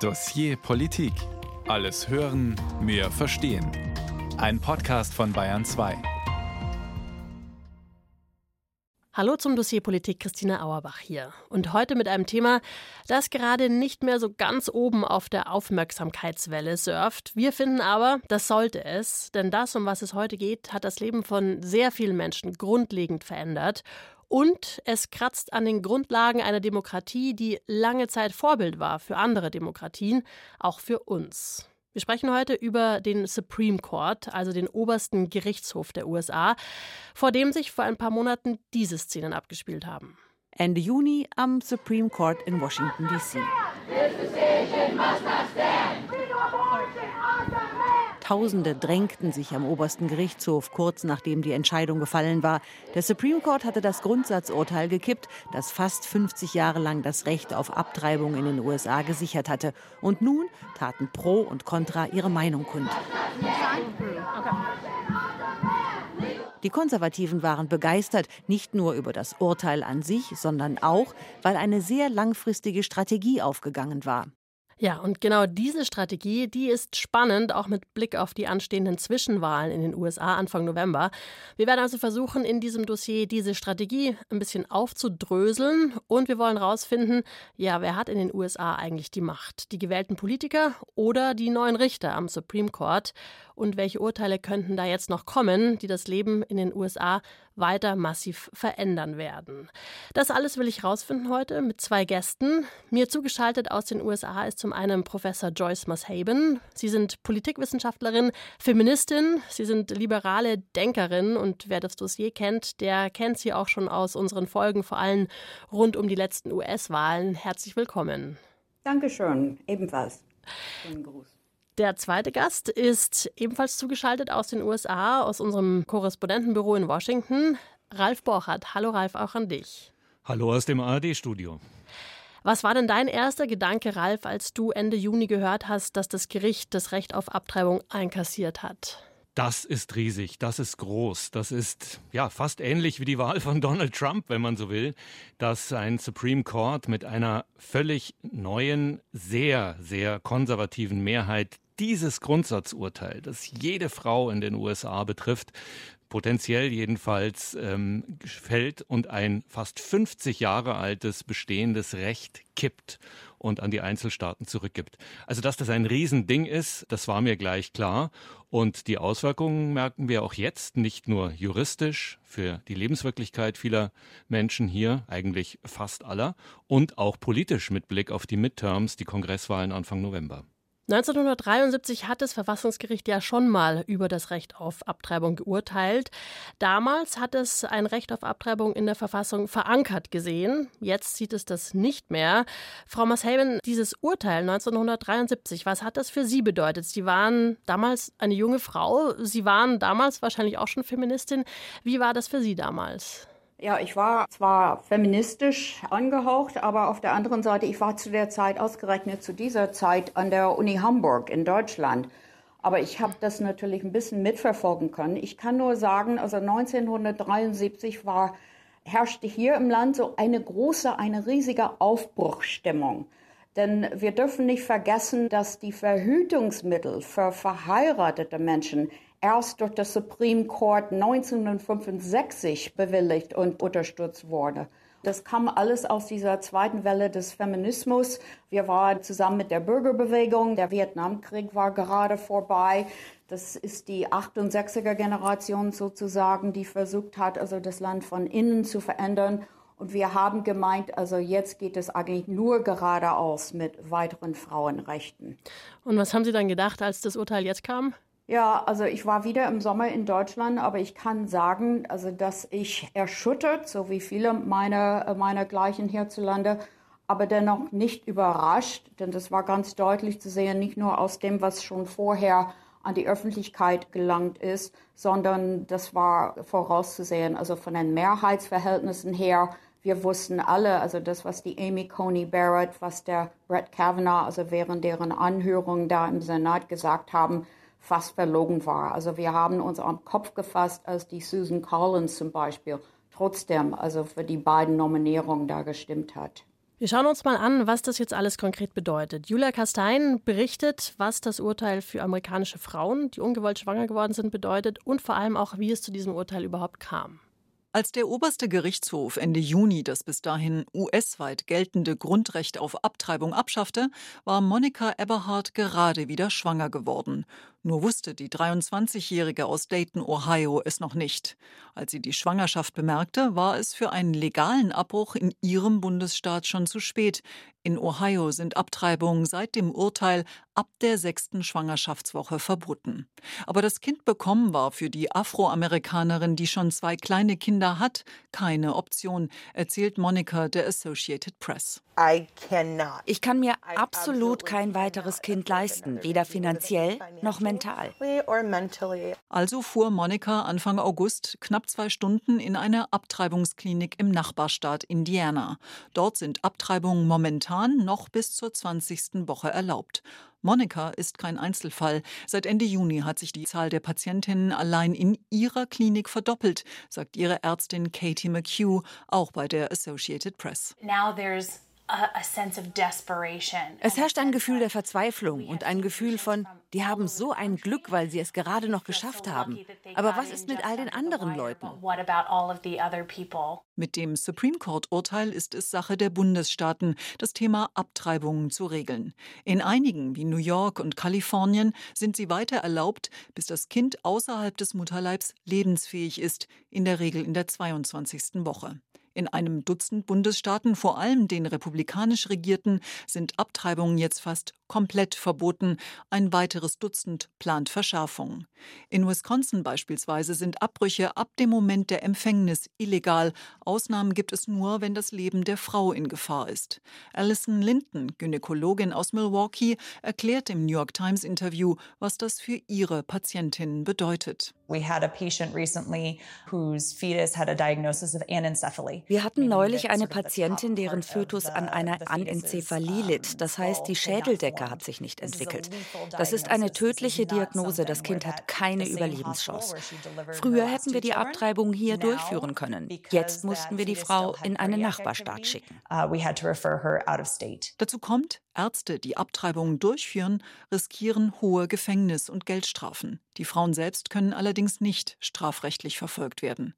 Dossier Politik. Alles hören, mehr verstehen. Ein Podcast von Bayern 2. Hallo zum Dossier Politik, Christina Auerbach hier. Und heute mit einem Thema, das gerade nicht mehr so ganz oben auf der Aufmerksamkeitswelle surft. Wir finden aber, das sollte es, denn das, um was es heute geht, hat das Leben von sehr vielen Menschen grundlegend verändert. Und es kratzt an den Grundlagen einer Demokratie, die lange Zeit Vorbild war für andere Demokratien, auch für uns. Wir sprechen heute über den Supreme Court, also den obersten Gerichtshof der USA, vor dem sich vor ein paar Monaten diese Szenen abgespielt haben. Ende Juni am Supreme Court in Washington, D.C. Tausende drängten sich am obersten Gerichtshof kurz nachdem die Entscheidung gefallen war. Der Supreme Court hatte das Grundsatzurteil gekippt, das fast 50 Jahre lang das Recht auf Abtreibung in den USA gesichert hatte. Und nun taten Pro und Contra ihre Meinung kund. Die Konservativen waren begeistert, nicht nur über das Urteil an sich, sondern auch, weil eine sehr langfristige Strategie aufgegangen war. Ja, und genau diese Strategie, die ist spannend, auch mit Blick auf die anstehenden Zwischenwahlen in den USA Anfang November. Wir werden also versuchen, in diesem Dossier diese Strategie ein bisschen aufzudröseln und wir wollen herausfinden, ja, wer hat in den USA eigentlich die Macht? Die gewählten Politiker oder die neuen Richter am Supreme Court? Und welche Urteile könnten da jetzt noch kommen, die das Leben in den USA weiter massiv verändern werden? Das alles will ich herausfinden heute mit zwei Gästen. Mir zugeschaltet aus den USA ist zum einen Professor Joyce Moshaben. Sie sind Politikwissenschaftlerin, Feministin, Sie sind liberale Denkerin und wer das Dossier kennt, der kennt Sie auch schon aus unseren Folgen, vor allem rund um die letzten US-Wahlen. Herzlich willkommen. Dankeschön, ebenfalls. Schönen Gruß. Der zweite Gast ist ebenfalls zugeschaltet aus den USA, aus unserem Korrespondentenbüro in Washington, Ralf Borchardt. Hallo Ralf, auch an dich. Hallo aus dem ARD-Studio. Was war denn dein erster Gedanke, Ralf, als du Ende Juni gehört hast, dass das Gericht das Recht auf Abtreibung einkassiert hat? Das ist riesig, das ist groß, das ist ja fast ähnlich wie die Wahl von Donald Trump, wenn man so will, dass ein Supreme Court mit einer völlig neuen, sehr, sehr konservativen Mehrheit dieses Grundsatzurteil, das jede Frau in den USA betrifft, potenziell jedenfalls ähm, fällt und ein fast 50 Jahre altes bestehendes Recht kippt und an die Einzelstaaten zurückgibt. Also dass das ein Riesending ist, das war mir gleich klar. Und die Auswirkungen merken wir auch jetzt, nicht nur juristisch für die Lebenswirklichkeit vieler Menschen hier, eigentlich fast aller, und auch politisch mit Blick auf die Midterms, die Kongresswahlen Anfang November. 1973 hat das Verfassungsgericht ja schon mal über das Recht auf Abtreibung geurteilt. Damals hat es ein Recht auf Abtreibung in der Verfassung verankert gesehen. Jetzt sieht es das nicht mehr. Frau Mashaben, dieses Urteil 1973, was hat das für Sie bedeutet? Sie waren damals eine junge Frau. Sie waren damals wahrscheinlich auch schon Feministin. Wie war das für Sie damals? Ja, ich war zwar feministisch angehaucht, aber auf der anderen Seite, ich war zu der Zeit, ausgerechnet zu dieser Zeit, an der Uni Hamburg in Deutschland. Aber ich habe das natürlich ein bisschen mitverfolgen können. Ich kann nur sagen, also 1973 war, herrschte hier im Land so eine große, eine riesige Aufbruchstimmung. Denn wir dürfen nicht vergessen, dass die Verhütungsmittel für verheiratete Menschen erst durch das Supreme Court 1965 bewilligt und unterstützt wurde. Das kam alles aus dieser zweiten Welle des Feminismus. Wir waren zusammen mit der Bürgerbewegung. Der Vietnamkrieg war gerade vorbei. Das ist die 68er Generation sozusagen, die versucht hat, also das Land von innen zu verändern. Und wir haben gemeint, also jetzt geht es eigentlich nur geradeaus mit weiteren Frauenrechten. Und was haben Sie dann gedacht, als das Urteil jetzt kam? Ja, also ich war wieder im Sommer in Deutschland, aber ich kann sagen, also dass ich erschüttert, so wie viele meiner meiner gleichen hierzulande, aber dennoch nicht überrascht, denn das war ganz deutlich zu sehen, nicht nur aus dem, was schon vorher an die Öffentlichkeit gelangt ist, sondern das war vorauszusehen, also von den Mehrheitsverhältnissen her. Wir wussten alle, also das, was die Amy Coney Barrett, was der Brett Kavanaugh, also während deren Anhörung da im Senat gesagt haben, fast verlogen war. Also wir haben uns am Kopf gefasst, als die Susan Collins zum Beispiel trotzdem also für die beiden Nominierungen da gestimmt hat. Wir schauen uns mal an, was das jetzt alles konkret bedeutet. Julia Kastein berichtet, was das Urteil für amerikanische Frauen, die ungewollt schwanger geworden sind, bedeutet und vor allem auch, wie es zu diesem Urteil überhaupt kam. Als der oberste Gerichtshof Ende Juni das bis dahin US-weit geltende Grundrecht auf Abtreibung abschaffte, war Monika Eberhardt gerade wieder schwanger geworden. Nur wusste die 23-Jährige aus Dayton, Ohio, es noch nicht. Als sie die Schwangerschaft bemerkte, war es für einen legalen Abbruch in ihrem Bundesstaat schon zu spät. In Ohio sind Abtreibungen seit dem Urteil ab der sechsten Schwangerschaftswoche verboten. Aber das Kind bekommen war für die Afroamerikanerin, die schon zwei kleine Kinder hat, keine Option, erzählt Monika der Associated Press. Ich kann mir absolut kein weiteres Kind leisten, weder finanziell noch mental. Also fuhr Monika Anfang August knapp zwei Stunden in eine Abtreibungsklinik im Nachbarstaat Indiana. Dort sind Abtreibungen momentan noch bis zur 20. Woche erlaubt. Monika ist kein Einzelfall. Seit Ende Juni hat sich die Zahl der Patientinnen allein in ihrer Klinik verdoppelt, sagt ihre Ärztin Katie McHugh, auch bei der Associated Press. Now there's es herrscht ein Gefühl der Verzweiflung und ein Gefühl von, die haben so ein Glück, weil sie es gerade noch geschafft haben. Aber was ist mit all den anderen Leuten? Mit dem Supreme Court-Urteil ist es Sache der Bundesstaaten, das Thema Abtreibungen zu regeln. In einigen wie New York und Kalifornien sind sie weiter erlaubt, bis das Kind außerhalb des Mutterleibs lebensfähig ist, in der Regel in der 22. Woche. In einem Dutzend Bundesstaaten, vor allem den republikanisch regierten, sind Abtreibungen jetzt fast komplett verboten. Ein weiteres Dutzend plant Verschärfungen. In Wisconsin beispielsweise sind Abbrüche ab dem Moment der Empfängnis illegal. Ausnahmen gibt es nur, wenn das Leben der Frau in Gefahr ist. Alison Linton, Gynäkologin aus Milwaukee, erklärt im New York Times Interview, was das für ihre Patientinnen bedeutet. Wir hatten neulich eine Patientin, deren Fötus an einer Anencephalie litt. Das heißt, die Schädeldecke hat sich nicht entwickelt. Das ist eine tödliche Diagnose. Das Kind hat keine Überlebenschance. Früher hätten wir die Abtreibung hier durchführen können. Jetzt mussten wir die Frau in einen Nachbarstaat schicken. Uh, Dazu kommt, Ärzte, die Abtreibungen durchführen, riskieren hohe Gefängnis- und Geldstrafen. Die Frauen selbst können allerdings nicht strafrechtlich verfolgt werden.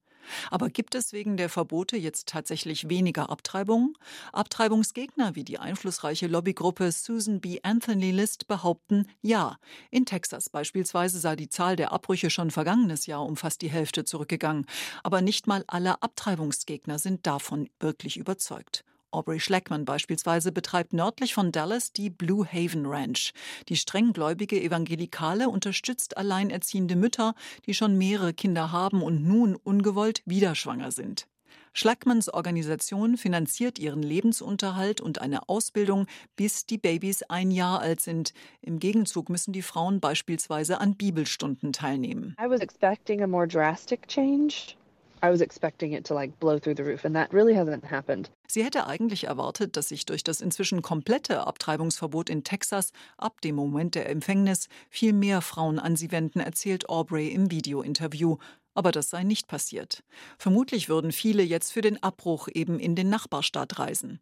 Aber gibt es wegen der Verbote jetzt tatsächlich weniger Abtreibungen? Abtreibungsgegner wie die einflussreiche Lobbygruppe Susan B. Anthony List behaupten ja. In Texas beispielsweise sei die Zahl der Abbrüche schon vergangenes Jahr um fast die Hälfte zurückgegangen. Aber nicht mal alle Abtreibungsgegner sind davon wirklich überzeugt. Aubrey Schleckman beispielsweise betreibt nördlich von Dallas die Blue Haven Ranch. Die strenggläubige Evangelikale unterstützt alleinerziehende Mütter, die schon mehrere Kinder haben und nun ungewollt wieder schwanger sind. Schlackmans Organisation finanziert ihren Lebensunterhalt und eine Ausbildung, bis die Babys ein Jahr alt sind. Im Gegenzug müssen die Frauen beispielsweise an Bibelstunden teilnehmen. I was expecting a more drastic change. I was expecting it to like blow through the roof and that really hasn't happened. Sie hätte eigentlich erwartet, dass sich durch das inzwischen komplette Abtreibungsverbot in Texas ab dem Moment der Empfängnis viel mehr Frauen an sie wenden, erzählt Aubrey im Videointerview aber das sei nicht passiert. Vermutlich würden viele jetzt für den Abbruch eben in den Nachbarstaat reisen.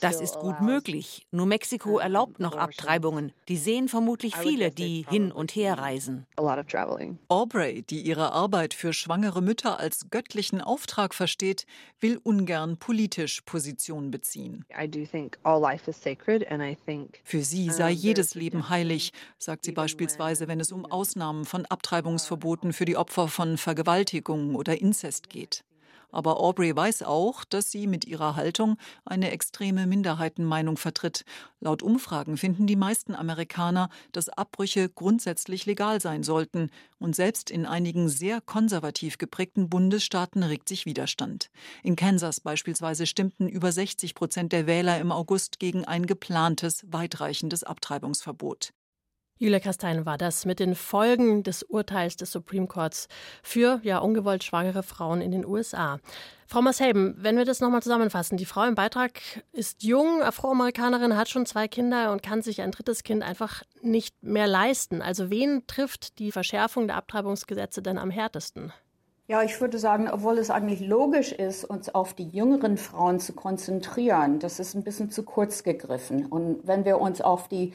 Das ist gut möglich. New Mexico erlaubt noch Abtreibungen. Die sehen vermutlich viele, die hin und her reisen. Aubrey, die ihre Arbeit für schwangere Mütter als göttlichen Auftrag versteht, will ungern politisch Position beziehen. Für sie sei jedes Leben heilig, sagt sie beispielsweise, wenn es um Aus Ausnahmen von Abtreibungsverboten für die Opfer von Vergewaltigungen oder Inzest geht. Aber Aubrey weiß auch, dass sie mit ihrer Haltung eine extreme Minderheitenmeinung vertritt. Laut Umfragen finden die meisten Amerikaner, dass Abbrüche grundsätzlich legal sein sollten. Und selbst in einigen sehr konservativ geprägten Bundesstaaten regt sich Widerstand. In Kansas beispielsweise stimmten über 60 Prozent der Wähler im August gegen ein geplantes, weitreichendes Abtreibungsverbot. Julia Kastein war das mit den Folgen des Urteils des Supreme Courts für ja ungewollt schwangere Frauen in den USA. Frau Mashelben, wenn wir das nochmal zusammenfassen. Die Frau im Beitrag ist jung, Afroamerikanerin, hat schon zwei Kinder und kann sich ein drittes Kind einfach nicht mehr leisten. Also wen trifft die Verschärfung der Abtreibungsgesetze denn am härtesten? Ja, ich würde sagen, obwohl es eigentlich logisch ist, uns auf die jüngeren Frauen zu konzentrieren, das ist ein bisschen zu kurz gegriffen. Und wenn wir uns auf die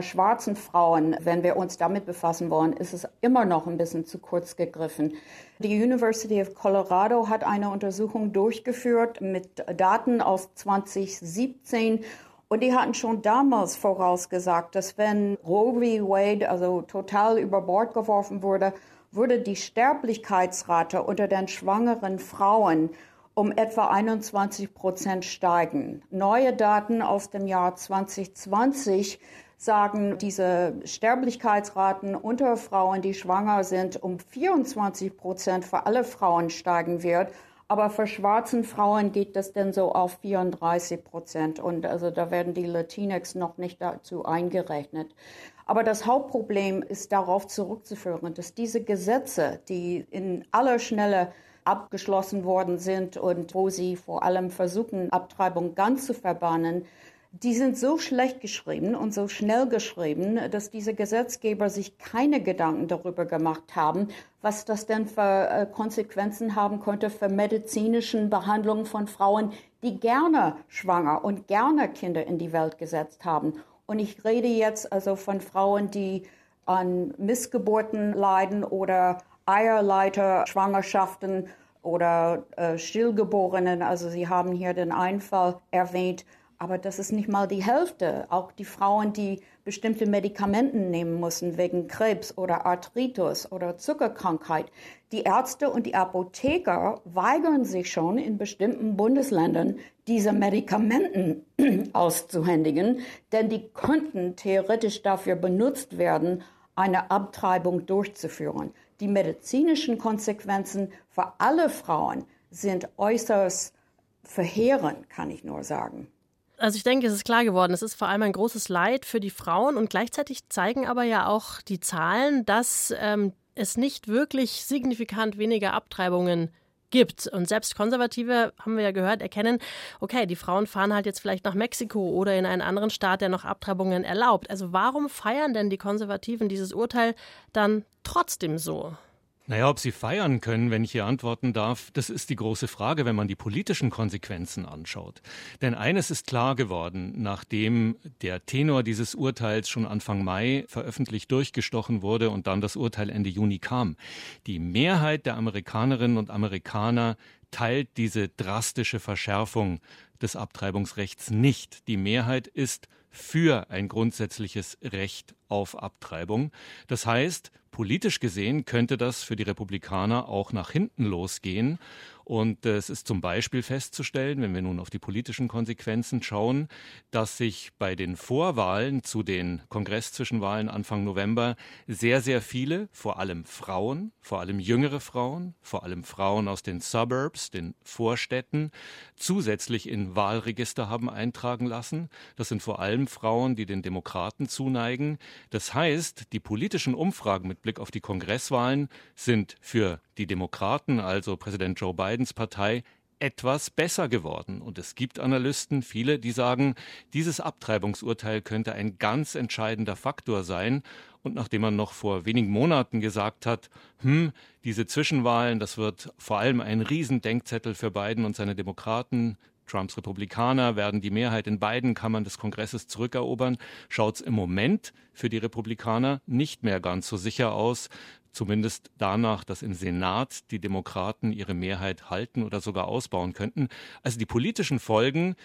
schwarzen Frauen, wenn wir uns damit befassen wollen, ist es immer noch ein bisschen zu kurz gegriffen. Die University of Colorado hat eine Untersuchung durchgeführt mit Daten aus 2017 und die hatten schon damals vorausgesagt, dass wenn Roe v. Wade also total über Bord geworfen wurde, würde die Sterblichkeitsrate unter den schwangeren Frauen um etwa 21 Prozent steigen. Neue Daten aus dem Jahr 2020 sagen, diese Sterblichkeitsraten unter Frauen, die schwanger sind, um 24 Prozent für alle Frauen steigen wird. Aber für schwarzen Frauen geht das denn so auf 34 Prozent. Und also da werden die Latinx noch nicht dazu eingerechnet. Aber das Hauptproblem ist darauf zurückzuführen, dass diese Gesetze, die in aller Schnelle abgeschlossen worden sind und wo sie vor allem versuchen, Abtreibung ganz zu verbannen, die sind so schlecht geschrieben und so schnell geschrieben, dass diese Gesetzgeber sich keine Gedanken darüber gemacht haben, was das denn für äh, Konsequenzen haben könnte für medizinischen Behandlungen von Frauen, die gerne schwanger und gerne Kinder in die Welt gesetzt haben. Und ich rede jetzt also von Frauen, die an Missgeburten leiden oder Eierleiter-Schwangerschaften oder äh, Stillgeborenen. Also Sie haben hier den Einfall erwähnt. Aber das ist nicht mal die Hälfte. Auch die Frauen, die bestimmte Medikamente nehmen müssen wegen Krebs oder Arthritis oder Zuckerkrankheit. Die Ärzte und die Apotheker weigern sich schon in bestimmten Bundesländern, diese Medikamenten auszuhändigen, denn die könnten theoretisch dafür benutzt werden, eine Abtreibung durchzuführen. Die medizinischen Konsequenzen für alle Frauen sind äußerst verheerend, kann ich nur sagen. Also ich denke, es ist klar geworden, es ist vor allem ein großes Leid für die Frauen und gleichzeitig zeigen aber ja auch die Zahlen, dass ähm, es nicht wirklich signifikant weniger Abtreibungen gibt. Und selbst Konservative, haben wir ja gehört, erkennen, okay, die Frauen fahren halt jetzt vielleicht nach Mexiko oder in einen anderen Staat, der noch Abtreibungen erlaubt. Also warum feiern denn die Konservativen dieses Urteil dann trotzdem so? Naja, ob sie feiern können, wenn ich hier antworten darf, das ist die große Frage, wenn man die politischen Konsequenzen anschaut. Denn eines ist klar geworden, nachdem der Tenor dieses Urteils schon Anfang Mai veröffentlicht durchgestochen wurde und dann das Urteil Ende Juni kam. Die Mehrheit der Amerikanerinnen und Amerikaner teilt diese drastische Verschärfung des Abtreibungsrechts nicht. Die Mehrheit ist für ein grundsätzliches Recht auf Abtreibung. Das heißt, Politisch gesehen könnte das für die Republikaner auch nach hinten losgehen. Und es ist zum Beispiel festzustellen, wenn wir nun auf die politischen Konsequenzen schauen, dass sich bei den Vorwahlen zu den Kongresszwischenwahlen Anfang November sehr, sehr viele, vor allem Frauen, vor allem jüngere Frauen, vor allem Frauen aus den Suburbs, den Vorstädten, zusätzlich in Wahlregister haben eintragen lassen. Das sind vor allem Frauen, die den Demokraten zuneigen. Das heißt, die politischen Umfragen mit Blick auf die Kongresswahlen sind für die Demokraten, also Präsident Joe Bidens Partei, etwas besser geworden. Und es gibt Analysten, viele, die sagen, dieses Abtreibungsurteil könnte ein ganz entscheidender Faktor sein. Und nachdem man noch vor wenigen Monaten gesagt hat, hm, diese Zwischenwahlen, das wird vor allem ein Riesendenkzettel für Biden und seine Demokraten, Trumps Republikaner werden die Mehrheit in beiden Kammern des Kongresses zurückerobern, schaut es im Moment für die Republikaner nicht mehr ganz so sicher aus zumindest danach, dass im Senat die Demokraten ihre Mehrheit halten oder sogar ausbauen könnten. Also die politischen Folgen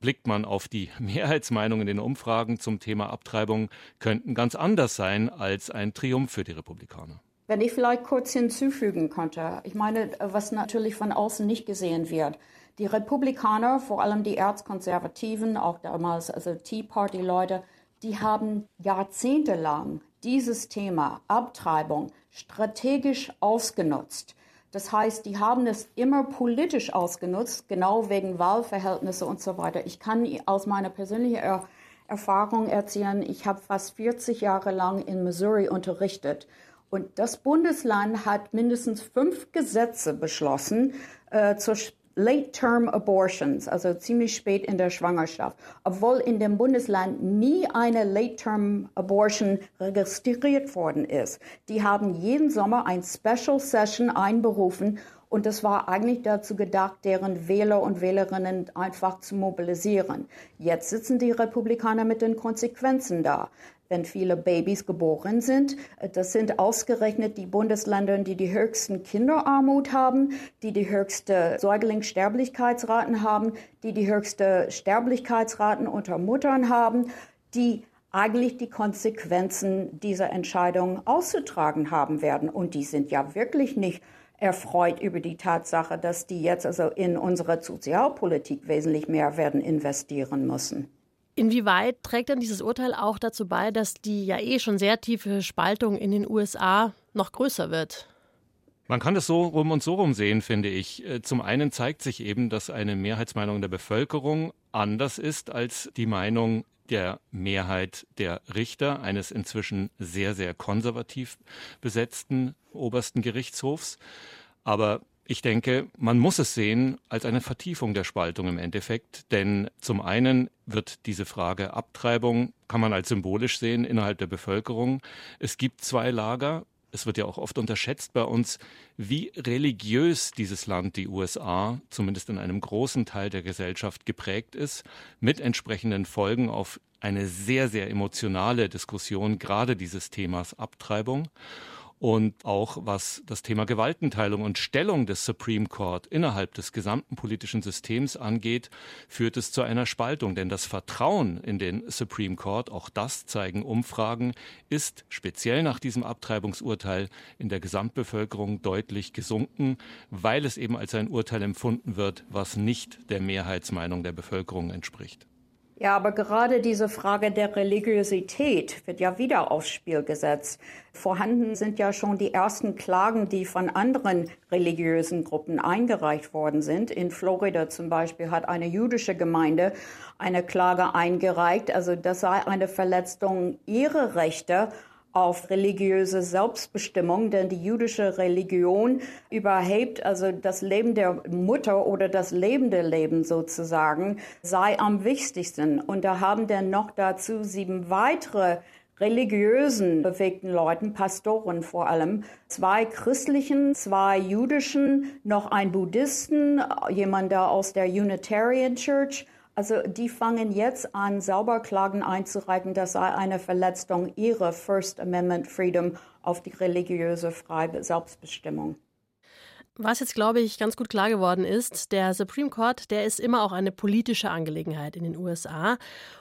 blickt man auf die Mehrheitsmeinung in den Umfragen zum Thema Abtreibung, könnten ganz anders sein als ein Triumph für die Republikaner. Wenn ich vielleicht kurz hinzufügen könnte, ich meine, was natürlich von außen nicht gesehen wird. Die Republikaner, vor allem die Erzkonservativen, auch damals also Tea Party Leute, die haben jahrzehntelang dieses Thema Abtreibung strategisch ausgenutzt. Das heißt, die haben es immer politisch ausgenutzt, genau wegen Wahlverhältnisse und so weiter. Ich kann aus meiner persönlichen er Erfahrung erzählen, ich habe fast 40 Jahre lang in Missouri unterrichtet. Und das Bundesland hat mindestens fünf Gesetze beschlossen äh, zur Late-Term Abortions, also ziemlich spät in der Schwangerschaft, obwohl in dem Bundesland nie eine Late-Term Abortion registriert worden ist. Die haben jeden Sommer ein Special Session einberufen und das war eigentlich dazu gedacht, deren Wähler und Wählerinnen einfach zu mobilisieren. Jetzt sitzen die Republikaner mit den Konsequenzen da wenn viele Babys geboren sind. Das sind ausgerechnet die Bundesländer, die die höchsten Kinderarmut haben, die die höchste Säuglingssterblichkeitsraten haben, die die höchste Sterblichkeitsraten unter Muttern haben, die eigentlich die Konsequenzen dieser Entscheidung auszutragen haben werden. Und die sind ja wirklich nicht erfreut über die Tatsache, dass die jetzt also in unsere Sozialpolitik wesentlich mehr werden investieren müssen. Inwieweit trägt denn dieses Urteil auch dazu bei, dass die ja eh schon sehr tiefe Spaltung in den USA noch größer wird? Man kann das so rum und so rum sehen, finde ich. Äh, zum einen zeigt sich eben, dass eine Mehrheitsmeinung der Bevölkerung anders ist als die Meinung der Mehrheit der Richter eines inzwischen sehr, sehr konservativ besetzten obersten Gerichtshofs. Aber ich denke, man muss es sehen als eine Vertiefung der Spaltung im Endeffekt, denn zum einen wird diese Frage Abtreibung, kann man als symbolisch sehen innerhalb der Bevölkerung. Es gibt zwei Lager. Es wird ja auch oft unterschätzt bei uns, wie religiös dieses Land, die USA, zumindest in einem großen Teil der Gesellschaft geprägt ist, mit entsprechenden Folgen auf eine sehr, sehr emotionale Diskussion gerade dieses Themas Abtreibung. Und auch was das Thema Gewaltenteilung und Stellung des Supreme Court innerhalb des gesamten politischen Systems angeht, führt es zu einer Spaltung. Denn das Vertrauen in den Supreme Court, auch das zeigen Umfragen, ist speziell nach diesem Abtreibungsurteil in der Gesamtbevölkerung deutlich gesunken, weil es eben als ein Urteil empfunden wird, was nicht der Mehrheitsmeinung der Bevölkerung entspricht. Ja, aber gerade diese Frage der Religiosität wird ja wieder aufs Spiel gesetzt. Vorhanden sind ja schon die ersten Klagen, die von anderen religiösen Gruppen eingereicht worden sind. In Florida zum Beispiel hat eine jüdische Gemeinde eine Klage eingereicht. Also das sei eine Verletzung ihrer Rechte auf religiöse Selbstbestimmung, denn die jüdische Religion überhebt, also das Leben der Mutter oder das lebende Leben sozusagen, sei am wichtigsten. Und da haben dann noch dazu sieben weitere religiösen bewegten Leuten, Pastoren vor allem, zwei christlichen, zwei jüdischen, noch ein Buddhisten, jemand da aus der Unitarian Church also die fangen jetzt an, sauber Klagen einzureichen, das sei eine Verletzung ihrer First Amendment Freedom auf die religiöse freie Selbstbestimmung. Was jetzt, glaube ich, ganz gut klar geworden ist, der Supreme Court, der ist immer auch eine politische Angelegenheit in den USA.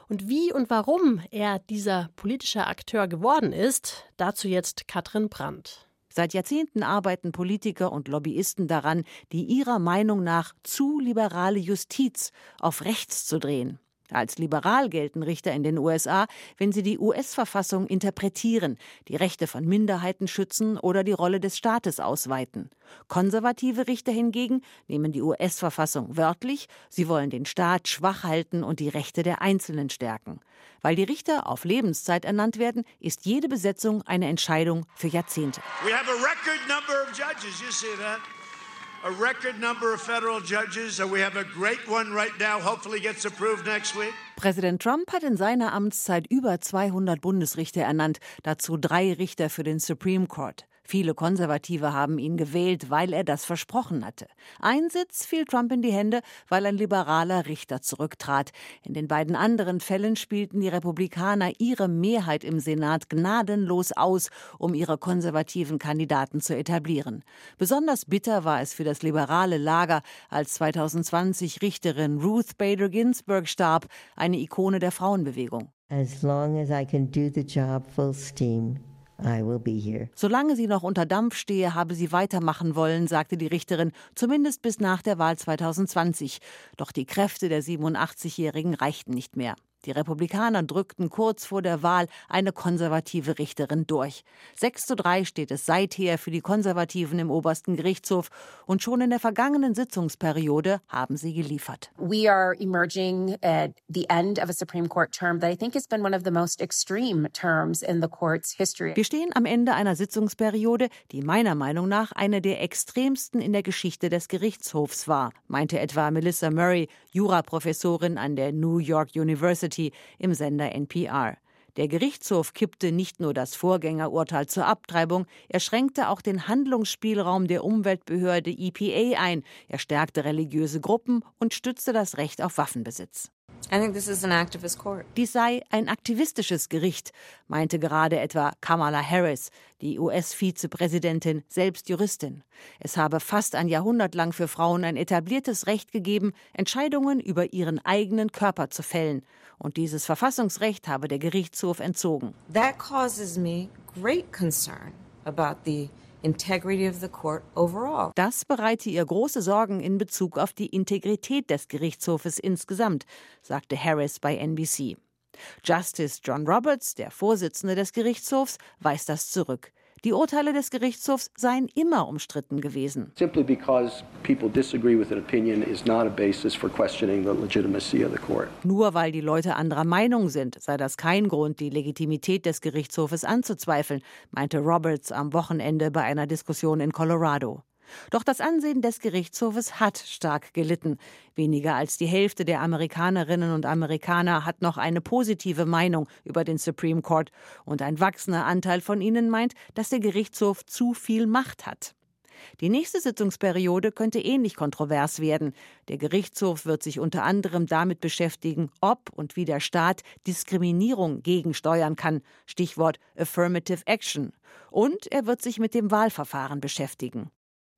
Und wie und warum er dieser politische Akteur geworden ist, dazu jetzt Katrin Brandt. Seit Jahrzehnten arbeiten Politiker und Lobbyisten daran, die ihrer Meinung nach zu liberale Justiz auf rechts zu drehen. Als liberal gelten Richter in den USA, wenn sie die US-Verfassung interpretieren, die Rechte von Minderheiten schützen oder die Rolle des Staates ausweiten. Konservative Richter hingegen nehmen die US-Verfassung wörtlich, sie wollen den Staat schwach halten und die Rechte der Einzelnen stärken. Weil die Richter auf Lebenszeit ernannt werden, ist jede Besetzung eine Entscheidung für Jahrzehnte. We have a record number of judges. You see that? A record number of federal judges. We have a great one right now, hopefully gets approved next week. Präsident Trump hat in seiner Amtszeit über 200 Bundesrichter ernannt, dazu drei Richter für den Supreme Court. Viele Konservative haben ihn gewählt, weil er das versprochen hatte. Ein Sitz fiel Trump in die Hände, weil ein liberaler Richter zurücktrat. In den beiden anderen Fällen spielten die Republikaner ihre Mehrheit im Senat gnadenlos aus, um ihre konservativen Kandidaten zu etablieren. Besonders bitter war es für das liberale Lager, als 2020 Richterin Ruth Bader Ginsburg starb, eine Ikone der Frauenbewegung. As long as I can do the job full steam. Solange sie noch unter Dampf stehe, habe sie weitermachen wollen, sagte die Richterin, zumindest bis nach der Wahl 2020. Doch die Kräfte der 87-Jährigen reichten nicht mehr. Die Republikaner drückten kurz vor der Wahl eine konservative Richterin durch. 6 zu 3 steht es seither für die Konservativen im obersten Gerichtshof und schon in der vergangenen Sitzungsperiode haben sie geliefert. We are emerging at the end of a Supreme Court term that I think has been one of the most extreme terms in the court's history. Wir stehen am Ende einer Sitzungsperiode, die meiner Meinung nach eine der extremsten in der Geschichte des Gerichtshofs war, meinte etwa Melissa Murray, Juraprofessorin an der New York University Community im Sender NPR. Der Gerichtshof kippte nicht nur das Vorgängerurteil zur Abtreibung, er schränkte auch den Handlungsspielraum der Umweltbehörde EPA ein, er stärkte religiöse Gruppen und stützte das Recht auf Waffenbesitz. Dies sei ein aktivistisches Gericht, meinte gerade etwa Kamala Harris, die US-Vizepräsidentin, selbst Juristin. Es habe fast ein Jahrhundert lang für Frauen ein etabliertes Recht gegeben, Entscheidungen über ihren eigenen Körper zu fällen. Und dieses Verfassungsrecht habe der Gerichtshof entzogen. That causes me great concern about the das bereite ihr große Sorgen in Bezug auf die Integrität des Gerichtshofes insgesamt, sagte Harris bei NBC. Justice John Roberts, der Vorsitzende des Gerichtshofs, weist das zurück. Die Urteile des Gerichtshofs seien immer umstritten gewesen. Simply because people disagree with an opinion is not a basis for questioning the legitimacy of the court. Nur weil die Leute anderer Meinung sind, sei das kein Grund, die Legitimität des Gerichtshofes anzuzweifeln, meinte Roberts am Wochenende bei einer Diskussion in Colorado. Doch das Ansehen des Gerichtshofes hat stark gelitten. Weniger als die Hälfte der Amerikanerinnen und Amerikaner hat noch eine positive Meinung über den Supreme Court, und ein wachsender Anteil von ihnen meint, dass der Gerichtshof zu viel Macht hat. Die nächste Sitzungsperiode könnte ähnlich kontrovers werden. Der Gerichtshof wird sich unter anderem damit beschäftigen, ob und wie der Staat Diskriminierung gegensteuern kann. Stichwort Affirmative Action. Und er wird sich mit dem Wahlverfahren beschäftigen.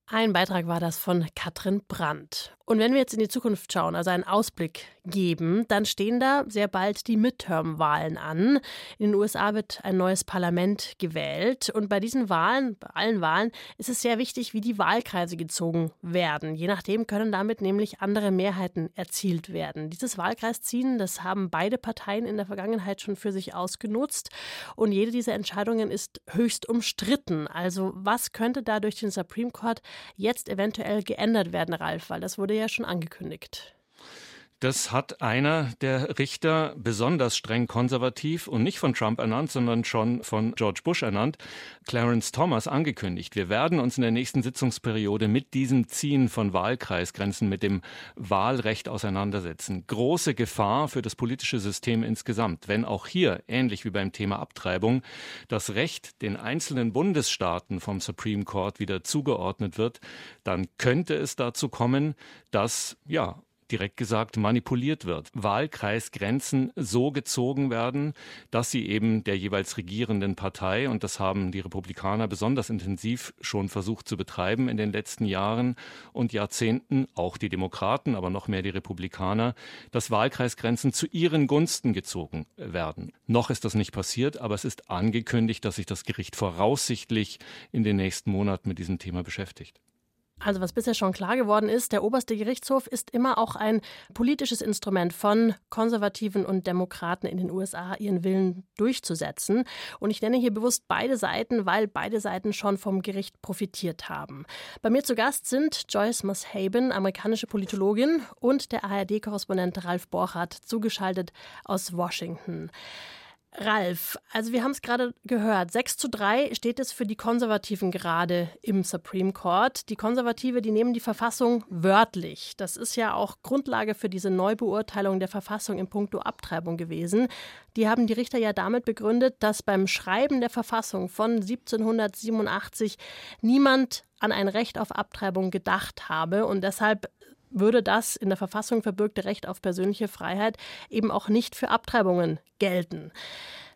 Ein Beitrag war das von Katrin Brandt. Und wenn wir jetzt in die Zukunft schauen, also einen Ausblick geben, dann stehen da sehr bald die Midterm-Wahlen an. In den USA wird ein neues Parlament gewählt. Und bei diesen Wahlen, bei allen Wahlen, ist es sehr wichtig, wie die Wahlkreise gezogen werden. Je nachdem können damit nämlich andere Mehrheiten erzielt werden. Dieses Wahlkreisziehen, das haben beide Parteien in der Vergangenheit schon für sich ausgenutzt. Und jede dieser Entscheidungen ist höchst umstritten. Also was könnte da durch den Supreme Court jetzt eventuell geändert werden, Ralf? Weil das wurde ja schon angekündigt. Das hat einer der Richter besonders streng konservativ und nicht von Trump ernannt, sondern schon von George Bush ernannt, Clarence Thomas angekündigt. Wir werden uns in der nächsten Sitzungsperiode mit diesem Ziehen von Wahlkreisgrenzen, mit dem Wahlrecht auseinandersetzen. Große Gefahr für das politische System insgesamt, wenn auch hier, ähnlich wie beim Thema Abtreibung, das Recht den einzelnen Bundesstaaten vom Supreme Court wieder zugeordnet wird, dann könnte es dazu kommen, dass ja direkt gesagt manipuliert wird. Wahlkreisgrenzen so gezogen werden, dass sie eben der jeweils regierenden Partei, und das haben die Republikaner besonders intensiv schon versucht zu betreiben in den letzten Jahren und Jahrzehnten, auch die Demokraten, aber noch mehr die Republikaner, dass Wahlkreisgrenzen zu ihren Gunsten gezogen werden. Noch ist das nicht passiert, aber es ist angekündigt, dass sich das Gericht voraussichtlich in den nächsten Monaten mit diesem Thema beschäftigt. Also was bisher schon klar geworden ist, der oberste Gerichtshof ist immer auch ein politisches Instrument von Konservativen und Demokraten in den USA, ihren Willen durchzusetzen. Und ich nenne hier bewusst beide Seiten, weil beide Seiten schon vom Gericht profitiert haben. Bei mir zu Gast sind Joyce Moshaben, amerikanische Politologin, und der ARD-Korrespondent Ralf Borchardt, zugeschaltet aus Washington. Ralf, also wir haben es gerade gehört, 6 zu 3 steht es für die Konservativen gerade im Supreme Court. Die Konservative, die nehmen die Verfassung wörtlich. Das ist ja auch Grundlage für diese Neubeurteilung der Verfassung in puncto Abtreibung gewesen. Die haben die Richter ja damit begründet, dass beim Schreiben der Verfassung von 1787 niemand an ein Recht auf Abtreibung gedacht habe und deshalb würde das in der Verfassung verbürgte Recht auf persönliche Freiheit eben auch nicht für Abtreibungen gelten.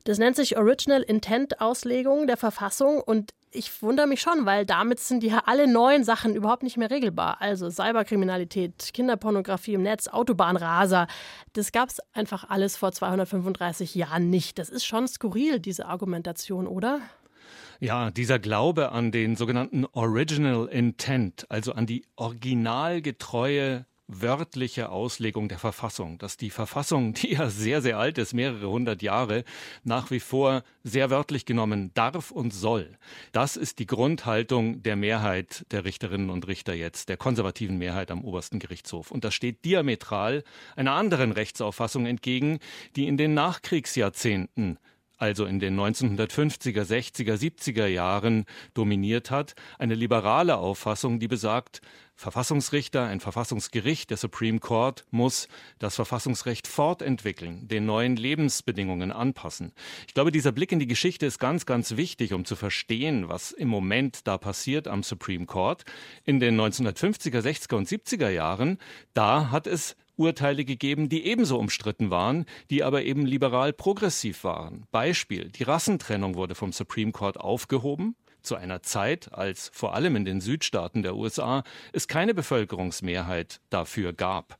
Das nennt sich Original Intent Auslegung der Verfassung und ich wundere mich schon, weil damit sind ja alle neuen Sachen überhaupt nicht mehr regelbar. Also Cyberkriminalität, Kinderpornografie im Netz, Autobahnraser. Das gab es einfach alles vor 235 Jahren nicht. Das ist schon skurril, diese Argumentation, oder? Ja, dieser Glaube an den sogenannten Original Intent, also an die originalgetreue wörtliche Auslegung der Verfassung, dass die Verfassung, die ja sehr, sehr alt ist, mehrere hundert Jahre, nach wie vor sehr wörtlich genommen darf und soll. Das ist die Grundhaltung der Mehrheit der Richterinnen und Richter jetzt, der konservativen Mehrheit am obersten Gerichtshof. Und das steht diametral einer anderen Rechtsauffassung entgegen, die in den Nachkriegsjahrzehnten also in den 1950er, 60er, 70er Jahren dominiert hat, eine liberale Auffassung, die besagt, Verfassungsrichter, ein Verfassungsgericht, der Supreme Court muss das Verfassungsrecht fortentwickeln, den neuen Lebensbedingungen anpassen. Ich glaube, dieser Blick in die Geschichte ist ganz, ganz wichtig, um zu verstehen, was im Moment da passiert am Supreme Court. In den 1950er, 60er und 70er Jahren, da hat es Urteile gegeben, die ebenso umstritten waren, die aber eben liberal progressiv waren. Beispiel, die Rassentrennung wurde vom Supreme Court aufgehoben zu einer Zeit, als vor allem in den Südstaaten der USA es keine Bevölkerungsmehrheit dafür gab.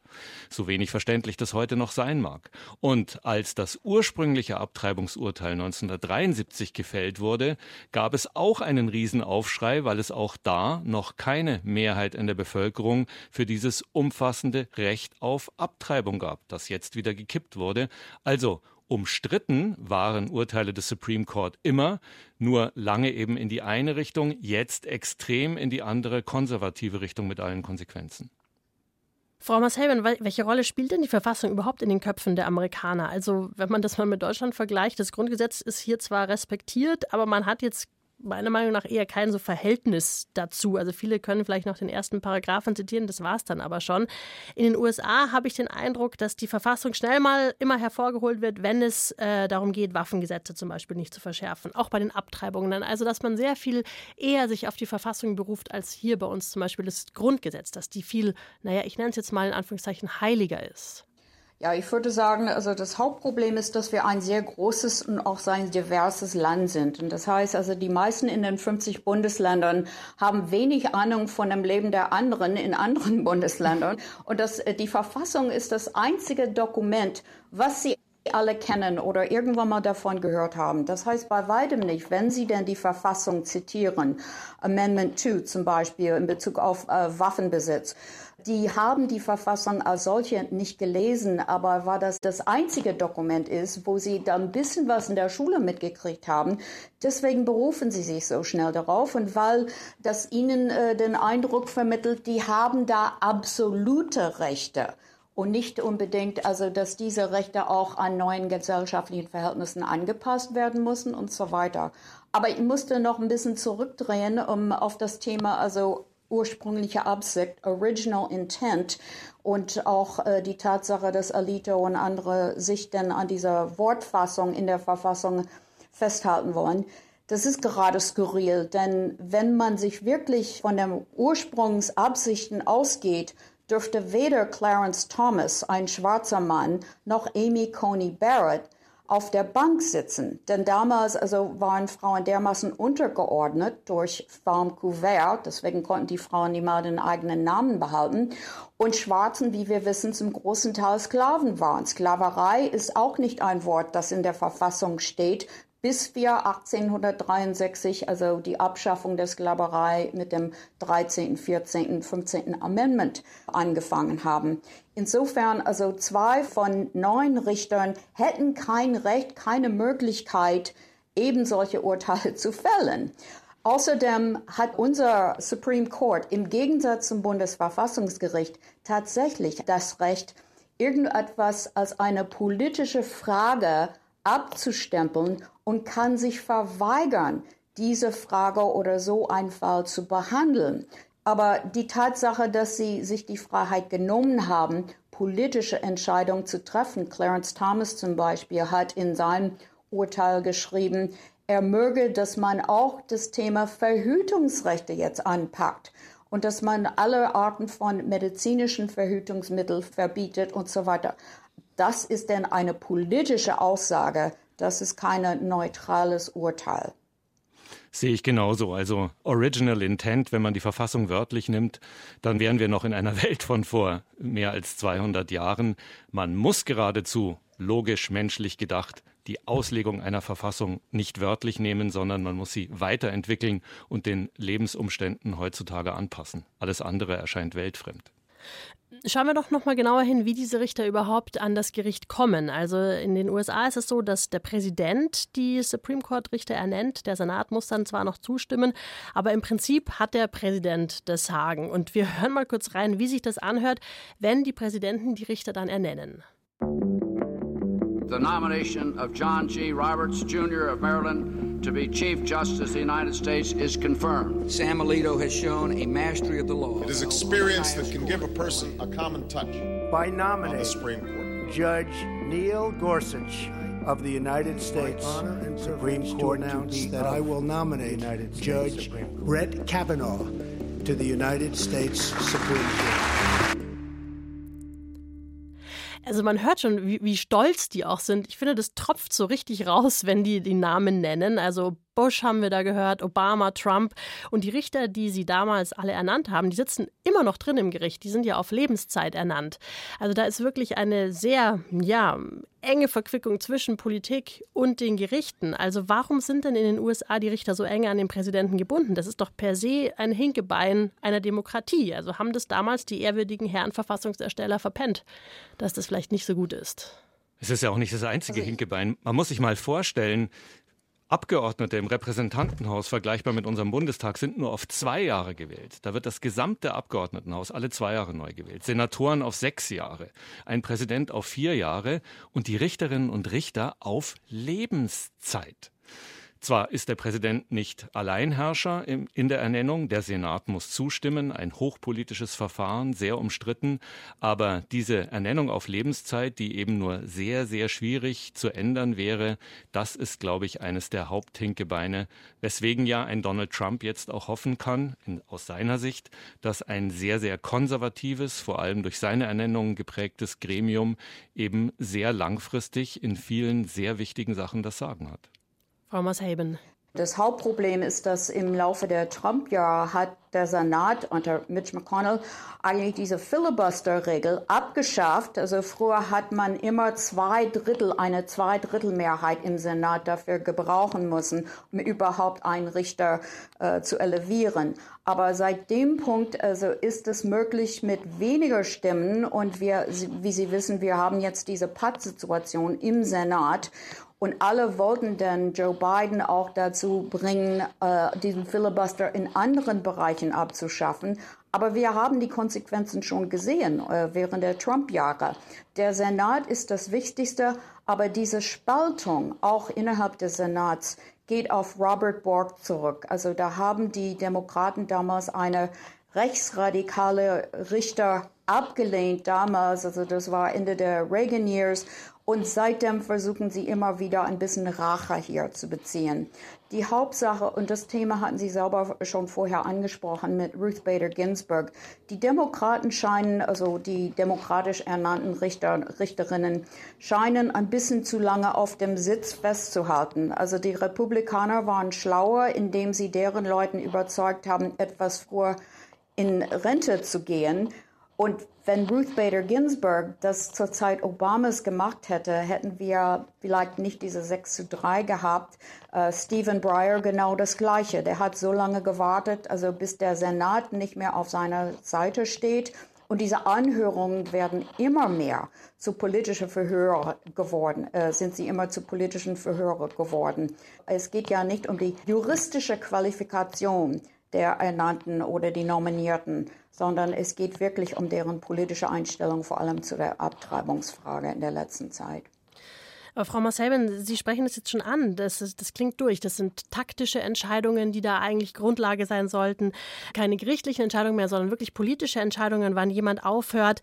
So wenig verständlich das heute noch sein mag. Und als das ursprüngliche Abtreibungsurteil 1973 gefällt wurde, gab es auch einen Riesenaufschrei, weil es auch da noch keine Mehrheit in der Bevölkerung für dieses umfassende Recht auf Abtreibung gab, das jetzt wieder gekippt wurde. Also Umstritten waren Urteile des Supreme Court immer, nur lange eben in die eine Richtung, jetzt extrem in die andere konservative Richtung mit allen Konsequenzen. Frau Marcelben, welche Rolle spielt denn die Verfassung überhaupt in den Köpfen der Amerikaner? Also, wenn man das mal mit Deutschland vergleicht, das Grundgesetz ist hier zwar respektiert, aber man hat jetzt meiner Meinung nach eher kein so Verhältnis dazu. Also viele können vielleicht noch den ersten Paragraphen zitieren, das war es dann aber schon. In den USA habe ich den Eindruck, dass die Verfassung schnell mal immer hervorgeholt wird, wenn es äh, darum geht, Waffengesetze zum Beispiel nicht zu verschärfen. Auch bei den Abtreibungen dann. Also dass man sehr viel eher sich auf die Verfassung beruft, als hier bei uns zum Beispiel das Grundgesetz, dass die viel, naja, ich nenne es jetzt mal in Anführungszeichen, heiliger ist. Ja, ich würde sagen, also das Hauptproblem ist, dass wir ein sehr großes und auch ein diverses Land sind. Und das heißt also, die meisten in den 50 Bundesländern haben wenig Ahnung von dem Leben der anderen in anderen Bundesländern. Und das, äh, die Verfassung ist das einzige Dokument, was sie alle kennen oder irgendwann mal davon gehört haben. Das heißt bei weitem nicht, wenn Sie denn die Verfassung zitieren, Amendment 2 zum Beispiel in Bezug auf äh, Waffenbesitz, die haben die Verfassung als solche nicht gelesen, aber war das das einzige Dokument ist, wo sie da ein bisschen was in der Schule mitgekriegt haben. Deswegen berufen sie sich so schnell darauf und weil das ihnen äh, den Eindruck vermittelt, die haben da absolute Rechte und nicht unbedingt, also dass diese Rechte auch an neuen gesellschaftlichen Verhältnissen angepasst werden müssen und so weiter. Aber ich musste noch ein bisschen zurückdrehen, um auf das Thema also ursprüngliche Absicht, Original Intent und auch äh, die Tatsache, dass Alito und andere sich denn an dieser Wortfassung in der Verfassung festhalten wollen. Das ist gerade skurril, denn wenn man sich wirklich von den Ursprungsabsichten ausgeht, dürfte weder Clarence Thomas, ein schwarzer Mann, noch Amy Coney Barrett auf der Bank sitzen. Denn damals also waren Frauen dermaßen untergeordnet durch Farm Couvert, deswegen konnten die Frauen nicht mal den eigenen Namen behalten. Und Schwarzen, wie wir wissen, zum großen Teil Sklaven waren. Sklaverei ist auch nicht ein Wort, das in der Verfassung steht, bis wir 1863, also die Abschaffung der Sklaverei mit dem 13., 14., 15. Amendment angefangen haben. Insofern, also zwei von neun Richtern hätten kein Recht, keine Möglichkeit, eben solche Urteile zu fällen. Außerdem hat unser Supreme Court im Gegensatz zum Bundesverfassungsgericht tatsächlich das Recht, irgendetwas als eine politische Frage abzustempeln und kann sich verweigern, diese Frage oder so einen Fall zu behandeln. Aber die Tatsache, dass sie sich die Freiheit genommen haben, politische Entscheidungen zu treffen, Clarence Thomas zum Beispiel hat in seinem Urteil geschrieben, er möge, dass man auch das Thema Verhütungsrechte jetzt anpackt und dass man alle Arten von medizinischen Verhütungsmitteln verbietet und so weiter. Das ist denn eine politische Aussage. Das ist kein neutrales Urteil. Sehe ich genauso. Also Original Intent, wenn man die Verfassung wörtlich nimmt, dann wären wir noch in einer Welt von vor mehr als 200 Jahren. Man muss geradezu, logisch menschlich gedacht, die Auslegung einer Verfassung nicht wörtlich nehmen, sondern man muss sie weiterentwickeln und den Lebensumständen heutzutage anpassen. Alles andere erscheint weltfremd. Schauen wir doch noch mal genauer hin, wie diese Richter überhaupt an das Gericht kommen. Also in den USA ist es so, dass der Präsident die Supreme Court Richter ernennt. Der Senat muss dann zwar noch zustimmen, aber im Prinzip hat der Präsident das Sagen. Und wir hören mal kurz rein, wie sich das anhört, wenn die Präsidenten die Richter dann ernennen. The nomination of John G. Roberts Jr. of Maryland to be Chief Justice of the United States is confirmed. Sam Alito has shown a mastery of the law. It is experience that can give a person a common touch. By nominating the Supreme Court. Judge Neil Gorsuch of the United States Supreme Court to announce that I will nominate Judge Brett Kavanaugh to the United States Supreme Court. Also man hört schon, wie, wie, stolz die auch sind. Ich finde, das tropft so richtig raus, wenn die die Namen nennen. Also Bush haben wir da gehört, Obama, Trump. Und die Richter, die sie damals alle ernannt haben, die sitzen immer noch drin im Gericht. Die sind ja auf Lebenszeit ernannt. Also da ist wirklich eine sehr, ja, enge Verquickung zwischen Politik und den Gerichten. Also warum sind denn in den USA die Richter so eng an den Präsidenten gebunden? Das ist doch per se ein Hinkebein einer Demokratie. Also haben das damals die ehrwürdigen Herren Verfassungsersteller verpennt, dass das vielleicht nicht so gut ist. Es ist ja auch nicht das einzige also Hinkebein. Man muss sich mal vorstellen, Abgeordnete im Repräsentantenhaus, vergleichbar mit unserem Bundestag, sind nur auf zwei Jahre gewählt. Da wird das gesamte Abgeordnetenhaus alle zwei Jahre neu gewählt. Senatoren auf sechs Jahre, ein Präsident auf vier Jahre und die Richterinnen und Richter auf Lebenszeit. Zwar ist der Präsident nicht Alleinherrscher in der Ernennung, der Senat muss zustimmen, ein hochpolitisches Verfahren, sehr umstritten, aber diese Ernennung auf Lebenszeit, die eben nur sehr, sehr schwierig zu ändern wäre, das ist, glaube ich, eines der Haupthinkebeine, weswegen ja ein Donald Trump jetzt auch hoffen kann, in, aus seiner Sicht, dass ein sehr, sehr konservatives, vor allem durch seine Ernennung geprägtes Gremium eben sehr langfristig in vielen sehr wichtigen Sachen das Sagen hat. Frau Mashaben. Das Hauptproblem ist, dass im Laufe der Trump-Jahre hat der Senat unter Mitch McConnell eigentlich diese Filibuster-Regel abgeschafft. Also früher hat man immer zwei Drittel, eine Zweidrittelmehrheit im Senat dafür gebrauchen müssen, um überhaupt einen Richter äh, zu elevieren. Aber seit dem Punkt also ist es möglich mit weniger Stimmen und wir, wie Sie wissen, wir haben jetzt diese Pattsituation im Senat und alle wollten dann Joe Biden auch dazu bringen, äh, diesen Filibuster in anderen Bereichen abzuschaffen. Aber wir haben die Konsequenzen schon gesehen äh, während der Trump-Jahre. Der Senat ist das Wichtigste, aber diese Spaltung auch innerhalb des Senats geht auf Robert Bork zurück. Also da haben die Demokraten damals eine rechtsradikale Richter abgelehnt damals, also das war Ende der Reagan Years und seitdem versuchen sie immer wieder ein bisschen Rache hier zu beziehen. Die Hauptsache, und das Thema hatten Sie selber schon vorher angesprochen mit Ruth Bader Ginsburg, die Demokraten scheinen, also die demokratisch ernannten Richter, Richterinnen, scheinen ein bisschen zu lange auf dem Sitz festzuhalten. Also die Republikaner waren schlauer, indem sie deren Leuten überzeugt haben, etwas früher in Rente zu gehen. Und wenn Ruth Bader Ginsburg das zur Zeit Obamas gemacht hätte, hätten wir vielleicht nicht diese 6 zu 3 gehabt. Äh, Stephen Breyer genau das Gleiche. Der hat so lange gewartet, also bis der Senat nicht mehr auf seiner Seite steht. Und diese Anhörungen werden immer mehr zu politischen Verhören geworden, äh, sind sie immer zu politischen Verhören geworden. Es geht ja nicht um die juristische Qualifikation der Ernannten oder die Nominierten, sondern es geht wirklich um deren politische Einstellung, vor allem zu der Abtreibungsfrage in der letzten Zeit. Aber Frau Marcelben, Sie sprechen das jetzt schon an. Das, das klingt durch. Das sind taktische Entscheidungen, die da eigentlich Grundlage sein sollten. Keine gerichtlichen Entscheidungen mehr, sondern wirklich politische Entscheidungen, wann jemand aufhört.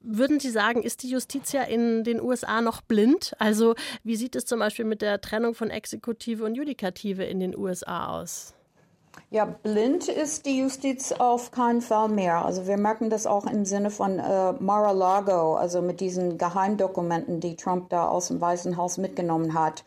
Würden Sie sagen, ist die Justiz ja in den USA noch blind? Also, wie sieht es zum Beispiel mit der Trennung von Exekutive und Judikative in den USA aus? Ja, blind ist die Justiz auf keinen Fall mehr. Also wir merken das auch im Sinne von äh, Mar-a-Lago, also mit diesen Geheimdokumenten, die Trump da aus dem Weißen Haus mitgenommen hat.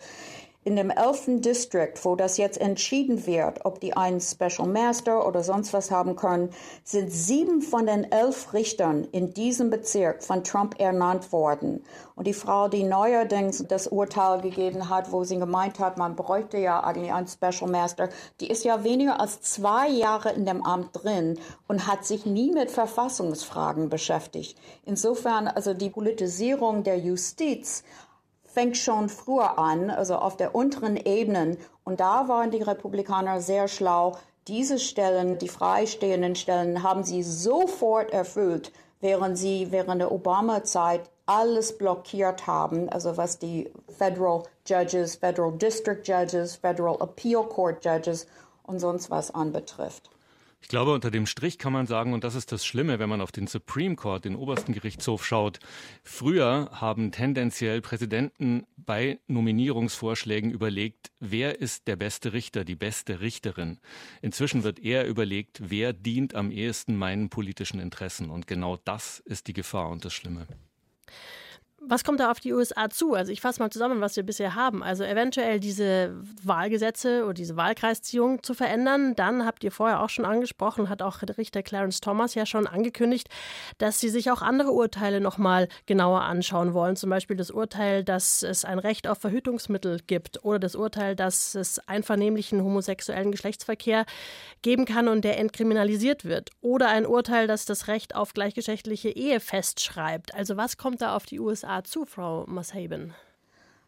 In dem 11. District, wo das jetzt entschieden wird, ob die einen Special Master oder sonst was haben können, sind sieben von den elf Richtern in diesem Bezirk von Trump ernannt worden. Und die Frau, die neuerdings das Urteil gegeben hat, wo sie gemeint hat, man bräuchte ja eigentlich einen Special Master, die ist ja weniger als zwei Jahre in dem Amt drin und hat sich nie mit Verfassungsfragen beschäftigt. Insofern, also die Politisierung der Justiz fängt schon früher an, also auf der unteren Ebene. Und da waren die Republikaner sehr schlau. Diese Stellen, die freistehenden Stellen, haben sie sofort erfüllt, während sie während der Obama-Zeit alles blockiert haben, also was die Federal Judges, Federal District Judges, Federal Appeal Court Judges und sonst was anbetrifft. Ich glaube, unter dem Strich kann man sagen, und das ist das Schlimme, wenn man auf den Supreme Court, den obersten Gerichtshof schaut. Früher haben tendenziell Präsidenten bei Nominierungsvorschlägen überlegt, wer ist der beste Richter, die beste Richterin. Inzwischen wird eher überlegt, wer dient am ehesten meinen politischen Interessen. Und genau das ist die Gefahr und das Schlimme. Was kommt da auf die USA zu? Also ich fasse mal zusammen, was wir bisher haben. Also eventuell diese Wahlgesetze oder diese Wahlkreisziehung zu verändern. Dann habt ihr vorher auch schon angesprochen, hat auch Richter Clarence Thomas ja schon angekündigt, dass sie sich auch andere Urteile noch mal genauer anschauen wollen. Zum Beispiel das Urteil, dass es ein Recht auf Verhütungsmittel gibt oder das Urteil, dass es einvernehmlichen homosexuellen Geschlechtsverkehr geben kann und der entkriminalisiert wird. Oder ein Urteil, das das Recht auf gleichgeschlechtliche Ehe festschreibt. Also was kommt da auf die USA zu, Frau Mashaben?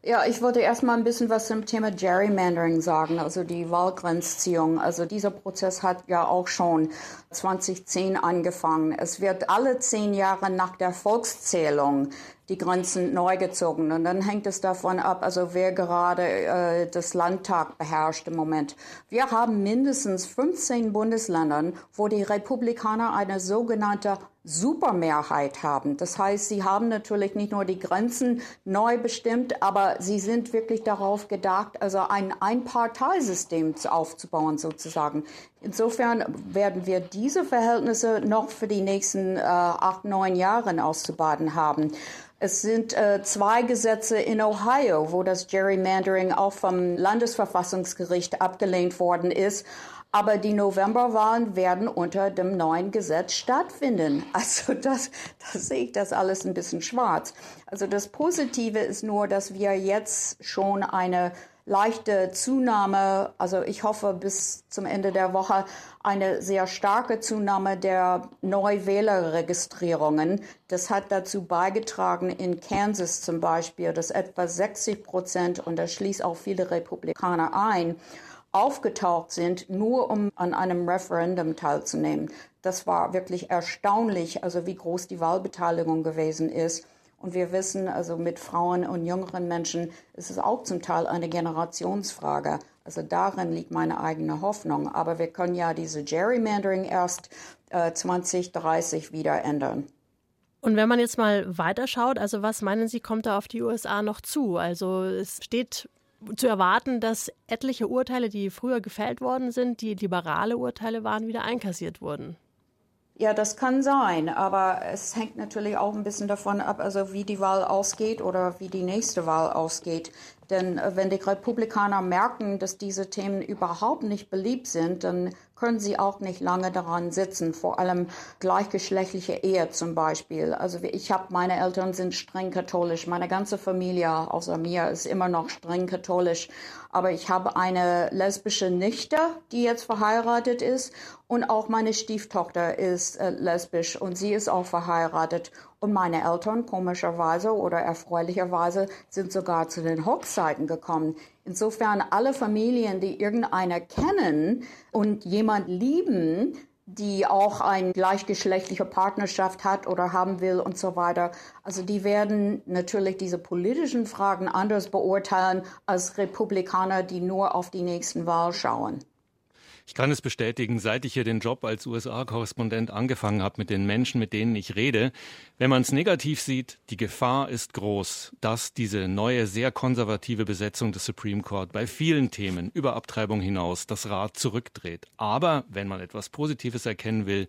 Ja, ich wollte erst mal ein bisschen was zum Thema Gerrymandering sagen, also die Wahlgrenzziehung. Also dieser Prozess hat ja auch schon 2010 angefangen. Es wird alle zehn Jahre nach der Volkszählung die Grenzen neu gezogen. Und dann hängt es davon ab, also wer gerade äh, das Landtag beherrscht im Moment. Wir haben mindestens 15 Bundesländern, wo die Republikaner eine sogenannte Supermehrheit haben. Das heißt, sie haben natürlich nicht nur die Grenzen neu bestimmt, aber sie sind wirklich darauf gedacht, also ein Einparteisystem aufzubauen sozusagen. Insofern werden wir diese Verhältnisse noch für die nächsten äh, acht, neun Jahre auszubaden haben. Es sind äh, zwei Gesetze in Ohio, wo das Gerrymandering auch vom Landesverfassungsgericht abgelehnt worden ist. Aber die Novemberwahlen werden unter dem neuen Gesetz stattfinden. Also das, das sehe ich das alles ein bisschen schwarz. Also das Positive ist nur, dass wir jetzt schon eine leichte Zunahme, also ich hoffe bis zum Ende der Woche eine sehr starke Zunahme der Neuwählerregistrierungen. Das hat dazu beigetragen in Kansas zum Beispiel, dass etwa 60 Prozent, und das schließt auch viele Republikaner ein, aufgetaucht sind, nur um an einem Referendum teilzunehmen. Das war wirklich erstaunlich, also wie groß die Wahlbeteiligung gewesen ist. Und wir wissen, also mit Frauen und jüngeren Menschen ist es auch zum Teil eine Generationsfrage. Also darin liegt meine eigene Hoffnung. Aber wir können ja diese Gerrymandering erst äh, 2030 wieder ändern. Und wenn man jetzt mal weiterschaut, also was meinen Sie, kommt da auf die USA noch zu? Also es steht zu erwarten, dass etliche Urteile, die früher gefällt worden sind, die liberale Urteile waren, wieder einkassiert wurden. Ja, das kann sein, aber es hängt natürlich auch ein bisschen davon ab, also wie die Wahl ausgeht oder wie die nächste Wahl ausgeht. Denn äh, wenn die Republikaner merken, dass diese Themen überhaupt nicht beliebt sind, dann können sie auch nicht lange daran sitzen. Vor allem gleichgeschlechtliche Ehe zum Beispiel. Also ich habe, meine Eltern sind streng katholisch. Meine ganze Familie außer mir ist immer noch streng katholisch. Aber ich habe eine lesbische Nichte, die jetzt verheiratet ist. Und auch meine Stieftochter ist äh, lesbisch und sie ist auch verheiratet. Und meine Eltern, komischerweise oder erfreulicherweise, sind sogar zu den Hochzeiten gekommen. Insofern alle Familien, die irgendeiner kennen und jemand lieben, die auch eine gleichgeschlechtliche Partnerschaft hat oder haben will und so weiter. Also die werden natürlich diese politischen Fragen anders beurteilen als Republikaner, die nur auf die nächsten Wahl schauen. Ich kann es bestätigen, seit ich hier den Job als USA-Korrespondent angefangen habe mit den Menschen, mit denen ich rede, wenn man es negativ sieht, die Gefahr ist groß, dass diese neue, sehr konservative Besetzung des Supreme Court bei vielen Themen über Abtreibung hinaus das Rad zurückdreht. Aber wenn man etwas Positives erkennen will,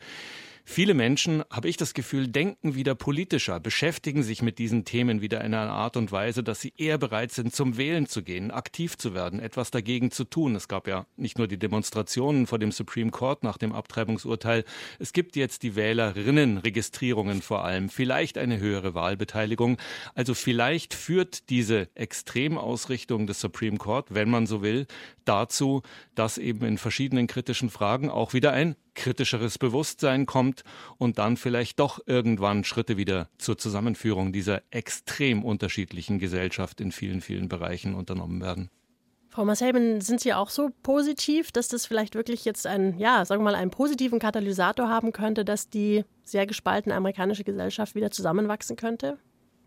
Viele Menschen, habe ich das Gefühl, denken wieder politischer, beschäftigen sich mit diesen Themen wieder in einer Art und Weise, dass sie eher bereit sind, zum Wählen zu gehen, aktiv zu werden, etwas dagegen zu tun. Es gab ja nicht nur die Demonstrationen vor dem Supreme Court nach dem Abtreibungsurteil, es gibt jetzt die Wählerinnenregistrierungen vor allem, vielleicht eine höhere Wahlbeteiligung. Also vielleicht führt diese Extremausrichtung des Supreme Court, wenn man so will, dazu, dass eben in verschiedenen kritischen Fragen auch wieder ein kritischeres Bewusstsein kommt und dann vielleicht doch irgendwann Schritte wieder zur Zusammenführung dieser extrem unterschiedlichen Gesellschaft in vielen, vielen Bereichen unternommen werden. Frau Marcelben, sind Sie auch so positiv, dass das vielleicht wirklich jetzt einen, ja, sagen wir mal, einen positiven Katalysator haben könnte, dass die sehr gespaltene amerikanische Gesellschaft wieder zusammenwachsen könnte?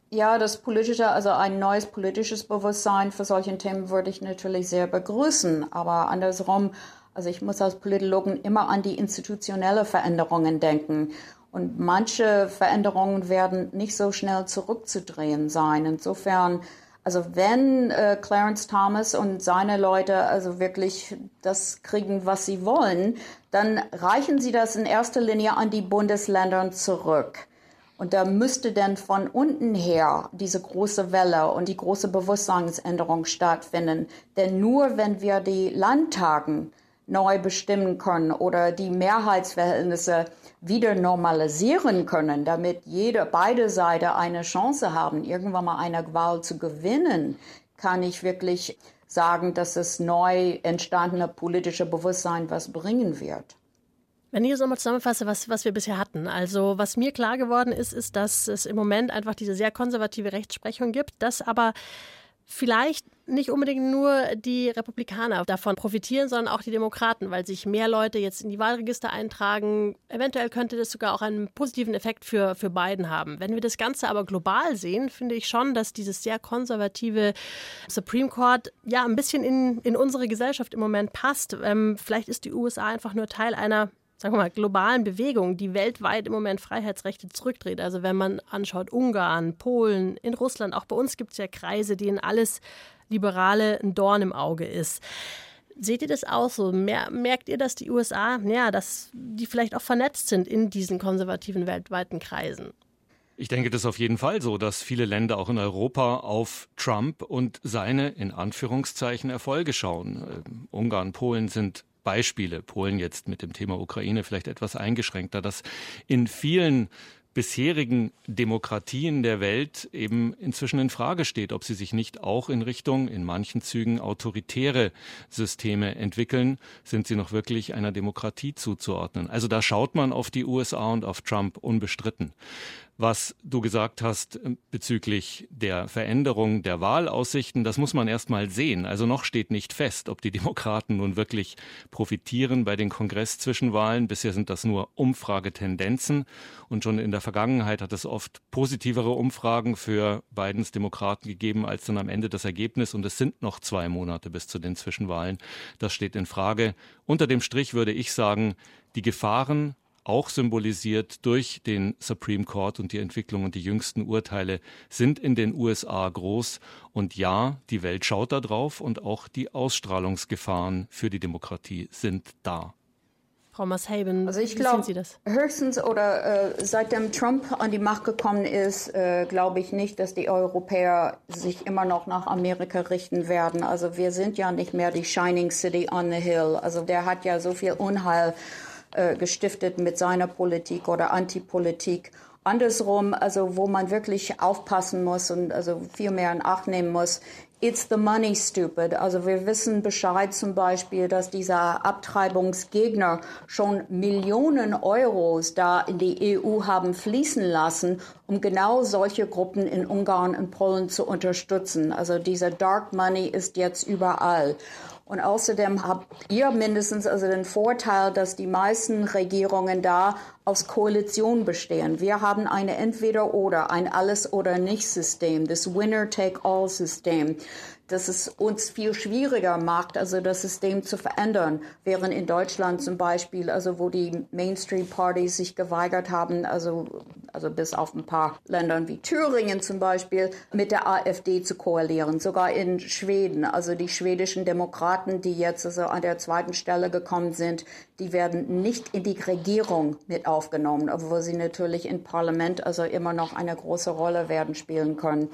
Ja, das politische, also ein neues politisches Bewusstsein für solche Themen würde ich natürlich sehr begrüßen. Aber andersrum, also ich muss als Politologen immer an die institutionelle Veränderungen denken. Und manche Veränderungen werden nicht so schnell zurückzudrehen sein. Insofern, also wenn äh, Clarence Thomas und seine Leute also wirklich das kriegen, was sie wollen, dann reichen sie das in erster Linie an die Bundesländer zurück. Und da müsste dann von unten her diese große Welle und die große Bewusstseinsänderung stattfinden. Denn nur wenn wir die Landtagen neu bestimmen können oder die Mehrheitsverhältnisse wieder normalisieren können, damit jede, beide Seiten eine Chance haben, irgendwann mal eine Wahl zu gewinnen, kann ich wirklich sagen, dass das neu entstandene politische Bewusstsein was bringen wird. Wenn ich das nochmal zusammenfasse, was, was wir bisher hatten. Also, was mir klar geworden ist, ist, dass es im Moment einfach diese sehr konservative Rechtsprechung gibt, dass aber vielleicht nicht unbedingt nur die Republikaner davon profitieren, sondern auch die Demokraten, weil sich mehr Leute jetzt in die Wahlregister eintragen. Eventuell könnte das sogar auch einen positiven Effekt für, für Biden haben. Wenn wir das Ganze aber global sehen, finde ich schon, dass dieses sehr konservative Supreme Court ja ein bisschen in, in unsere Gesellschaft im Moment passt. Ähm, vielleicht ist die USA einfach nur Teil einer sagen wir mal, globalen Bewegung, die weltweit im Moment Freiheitsrechte zurückdreht. Also wenn man anschaut, Ungarn, Polen, in Russland, auch bei uns gibt es ja Kreise, denen alles Liberale ein Dorn im Auge ist. Seht ihr das auch so? Merkt ihr, dass die USA, ja, dass die vielleicht auch vernetzt sind in diesen konservativen weltweiten Kreisen? Ich denke, das ist auf jeden Fall so, dass viele Länder auch in Europa auf Trump und seine in Anführungszeichen Erfolge schauen. Ähm, Ungarn, Polen sind Beispiele. Polen jetzt mit dem Thema Ukraine vielleicht etwas eingeschränkter, dass in vielen bisherigen Demokratien der Welt eben inzwischen in Frage steht, ob sie sich nicht auch in Richtung in manchen Zügen autoritäre Systeme entwickeln, sind sie noch wirklich einer Demokratie zuzuordnen. Also da schaut man auf die USA und auf Trump unbestritten was du gesagt hast äh, bezüglich der Veränderung der Wahlaussichten, das muss man erst mal sehen. Also noch steht nicht fest, ob die Demokraten nun wirklich profitieren bei den Kongresszwischenwahlen. Bisher sind das nur Umfragetendenzen und schon in der Vergangenheit hat es oft positivere Umfragen für Bidens Demokraten gegeben als dann am Ende das Ergebnis und es sind noch zwei Monate bis zu den Zwischenwahlen. Das steht in Frage. Unter dem Strich würde ich sagen, die Gefahren auch symbolisiert durch den Supreme Court und die Entwicklung und die jüngsten Urteile sind in den USA groß. Und ja, die Welt schaut da drauf und auch die Ausstrahlungsgefahren für die Demokratie sind da. Frau Mashaben, also ich glaube, höchstens oder äh, seitdem Trump an die Macht gekommen ist, äh, glaube ich nicht, dass die Europäer sich immer noch nach Amerika richten werden. Also wir sind ja nicht mehr die Shining City on the Hill. Also der hat ja so viel Unheil äh, gestiftet mit seiner Politik oder Antipolitik. Andersrum, also wo man wirklich aufpassen muss und also viel mehr in Acht nehmen muss, It's the money stupid. Also wir wissen Bescheid zum Beispiel, dass dieser Abtreibungsgegner schon Millionen Euros da in die EU haben fließen lassen, um genau solche Gruppen in Ungarn und Polen zu unterstützen. Also dieser Dark Money ist jetzt überall. Und außerdem habt ihr mindestens also den Vorteil, dass die meisten Regierungen da aus Koalition bestehen. Wir haben eine Entweder-Oder, ein Alles-oder-nicht-System, das Winner-take-all-System dass es uns viel schwieriger macht, also das System zu verändern. Während in Deutschland zum Beispiel, also wo die Mainstream-Partys sich geweigert haben, also, also bis auf ein paar Ländern wie Thüringen zum Beispiel, mit der AfD zu koalieren. Sogar in Schweden, also die schwedischen Demokraten, die jetzt also an der zweiten Stelle gekommen sind, die werden nicht in die Regierung mit aufgenommen, obwohl sie natürlich im Parlament also immer noch eine große Rolle werden spielen können.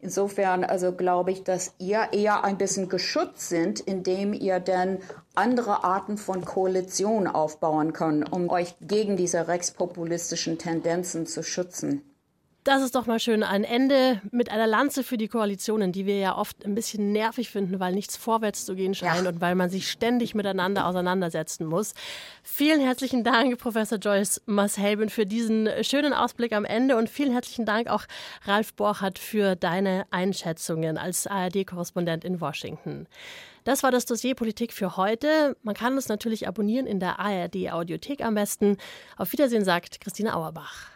Insofern also glaube ich, dass ihr eher ein bisschen geschützt sind, indem ihr denn andere Arten von Koalition aufbauen könnt, um euch gegen diese rechtspopulistischen Tendenzen zu schützen. Das ist doch mal schön. Ein Ende mit einer Lanze für die Koalitionen, die wir ja oft ein bisschen nervig finden, weil nichts vorwärts zu gehen scheint ja. und weil man sich ständig miteinander auseinandersetzen muss. Vielen herzlichen Dank, Professor Joyce Mashelben, für diesen schönen Ausblick am Ende und vielen herzlichen Dank auch Ralf Borchardt für deine Einschätzungen als ARD-Korrespondent in Washington. Das war das Dossier Politik für heute. Man kann uns natürlich abonnieren in der ARD Audiothek am besten. Auf Wiedersehen sagt Christine Auerbach.